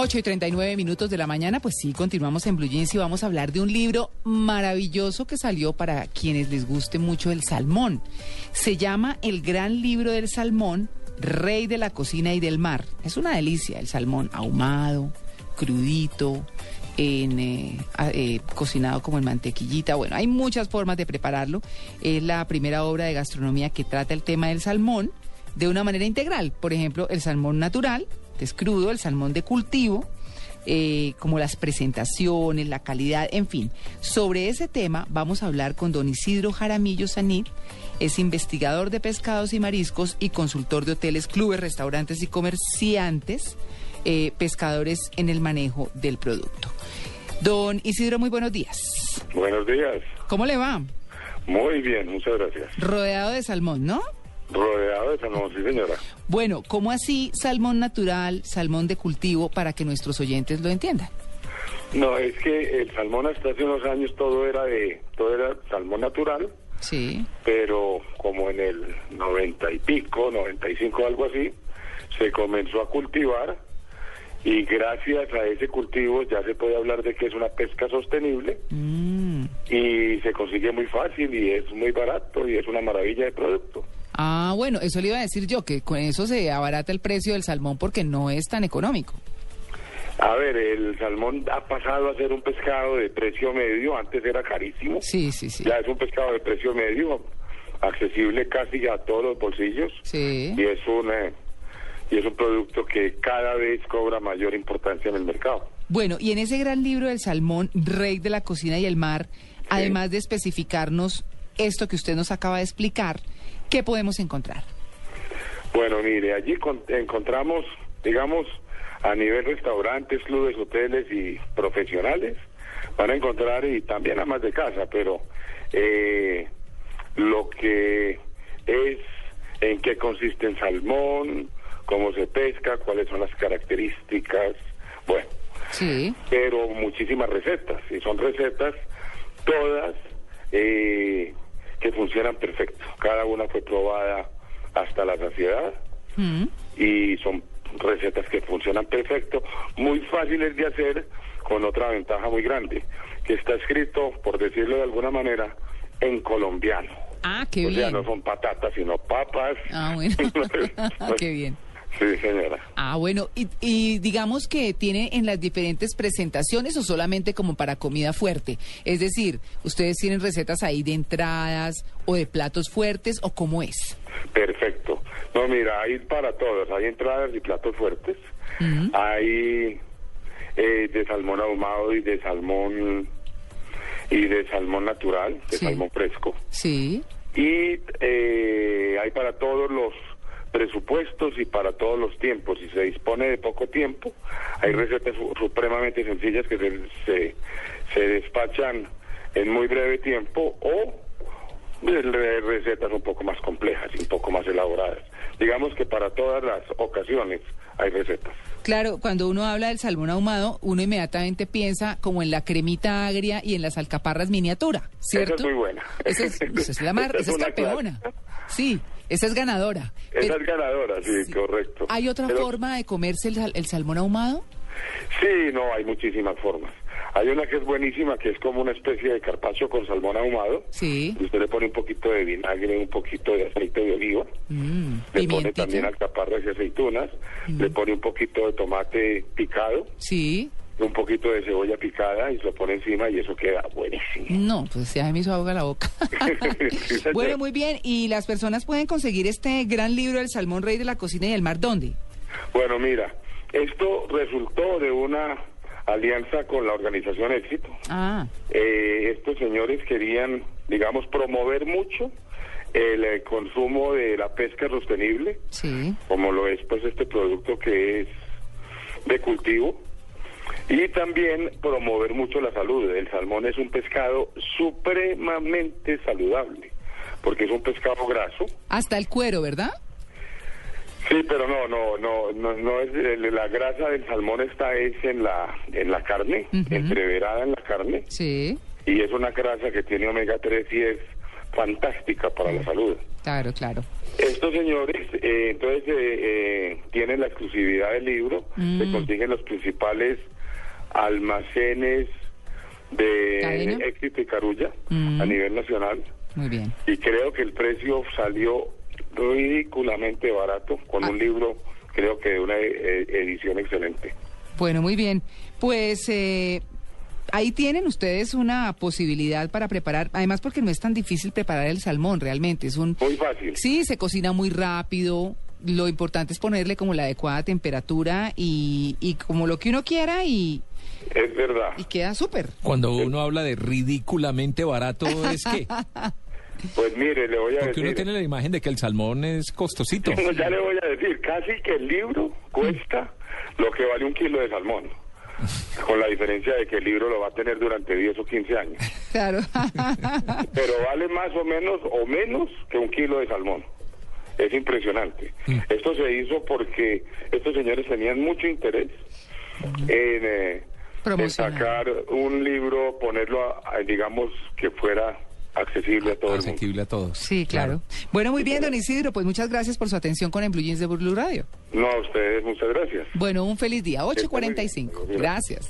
8 y 39 minutos de la mañana, pues sí, continuamos en Blue Jeans y vamos a hablar de un libro maravilloso que salió para quienes les guste mucho el salmón. Se llama El Gran Libro del Salmón, Rey de la Cocina y del Mar. Es una delicia el salmón ahumado, crudito, eh, eh, cocinado como en mantequillita. Bueno, hay muchas formas de prepararlo. Es la primera obra de gastronomía que trata el tema del salmón de una manera integral. Por ejemplo, el salmón natural, es crudo, el salmón de cultivo, eh, como las presentaciones, la calidad, en fin. Sobre ese tema vamos a hablar con don Isidro Jaramillo Sanit, es investigador de pescados y mariscos y consultor de hoteles, clubes, restaurantes y comerciantes, eh, pescadores en el manejo del producto. Don Isidro, muy buenos días. Buenos días. ¿Cómo le va? Muy bien, muchas gracias. Rodeado de salmón, ¿no? Rodeado de salmón, sí señora. Bueno, ¿cómo así salmón natural, salmón de cultivo, para que nuestros oyentes lo entiendan? No, es que el salmón hasta hace unos años todo era de, todo era salmón natural. Sí. Pero como en el noventa y pico, noventa y cinco, algo así, se comenzó a cultivar y gracias a ese cultivo ya se puede hablar de que es una pesca sostenible Mm. y se consigue muy fácil y es muy barato y es una maravilla de producto. Ah, bueno, eso le iba a decir yo, que con eso se abarata el precio del salmón porque no es tan económico. A ver, el salmón ha pasado a ser un pescado de precio medio, antes era carísimo. Sí, sí, sí. Ya es un pescado de precio medio, accesible casi a todos los bolsillos. Sí. Y es un, eh, y es un producto que cada vez cobra mayor importancia en el mercado. Bueno, y en ese gran libro del salmón, Rey de la Cocina y el Mar, además de especificarnos esto que usted nos acaba de explicar, ¿qué podemos encontrar? Bueno, mire, allí con- encontramos, digamos, a nivel restaurantes, clubes, hoteles y profesionales, van a encontrar, y también amas de casa, pero eh, lo que es, en qué consiste el salmón, cómo se pesca, cuáles son las características, bueno, Sí. pero muchísimas recetas, y son recetas todas eh, que funcionan perfecto. Cada una fue probada hasta la saciedad Mm. y son recetas que funcionan perfecto, muy fáciles de hacer, con otra ventaja muy grande, que está escrito, por decirlo de alguna manera, en colombiano. Ah, qué o sea, bien. no son patatas, sino papas. Ah, bueno. qué bien. Sí, señora. Ah, bueno, y, y digamos que tiene en las diferentes presentaciones o solamente como para comida fuerte. Es decir, ustedes tienen recetas ahí de entradas o de platos fuertes o cómo es. Perfecto. No, mira, hay para todos. Hay entradas y platos fuertes. Hay eh, de salmón ahumado y de salmón y de salmón natural, de Sí. salmón fresco. Sí. Y eh, hay para todos los presupuestos y para todos los tiempos. Si se dispone de poco tiempo, hay recetas su- supremamente sencillas que se, se, se despachan en muy breve tiempo o re- recetas un poco más complejas y un poco más elaboradas. Digamos que para todas las ocasiones hay recetas. Claro, cuando uno habla del salmón ahumado, uno inmediatamente piensa como en la cremita agria y en las alcaparras miniatura, ¿cierto? Esa es muy buena. Esa es, esa es la mar, Esa esa es campeona. clase. Sí, esa es ganadora. Esa Pero, es ganadora, sí, correcto. ¿Hay otra Pero- forma de comerse el, el salmón ahumado? Sí, no, hay muchísimas formas. Hay una que es buenísima, que es como una especie de carpaccio con salmón ahumado. Sí. Usted le pone un poquito de vinagre, un poquito de aceite de oliva. Mm, Le pone también alcaparras y aceitunas. Le pone un poquito de tomate picado, Sí. Un poquito de cebolla picada y se lo pone encima y eso queda buenísimo. No, pues ya me hizo agua la boca. Bueno, muy bien. ¿Y las personas pueden conseguir este gran libro del salmón rey de la cocina y el mar dónde? Bueno, mira, esto resultó de una alianza con la organización Éxito. Ah, Eh, estos señores querían, digamos, promover mucho el eh, consumo de la pesca sostenible, sí. como lo es pues este producto que es de cultivo, y también promover mucho la salud. El salmón es un pescado supremamente saludable, porque es un pescado graso. Hasta el cuero, ¿verdad? Sí, pero no, no, no, no, no es el- la grasa del salmón está es en la en la carne, Ujú. entreverada en la carne. Sí. y es una grasa que tiene omega 3 y es fantástica para la salud. Claro, claro. Estos señores, eh, entonces, eh, eh, tienen la exclusividad del libro, se Mm. consiguen los principales almacenes de éxito y carulla Mm. a nivel nacional Muy bien. y creo que el precio salió ridículamente barato con Ah. un libro, creo que de una eh, edición excelente. Bueno, muy bien. Pues eh, ahí tienen ustedes una posibilidad para preparar, además porque no es tan difícil preparar el salmón realmente, es un... Muy fácil. Sí, se cocina muy rápido. Lo importante es ponerle como la adecuada temperatura y, y como lo que uno quiera y, Es verdad. y queda súper. Cuando uno habla de ridículamente barato, es que. Pues mire, le voy a Porque uno decir. tiene la imagen de que el salmón es costosito. No, ya le voy a decir, casi que el libro cuesta lo que vale un kilo de salmón. Con la diferencia de que el libro lo va a tener durante 10 o 15 años. Claro. Pero vale más o menos o menos que un kilo de salmón. Es impresionante. Esto se hizo porque estos señores tenían mucho interés en, eh, en Promocionar. sacar un libro, ponerlo, a- a, digamos, que fuera accesible a todo el mundo. Asequible a todos. Sí, claro. Bueno, muy bien, don Isidro, pues muchas gracias por su atención con el Blue Jeans de Blue Radio. No, a ustedes, muchas gracias. Bueno, un feliz día, 8.45. bien. Gracias.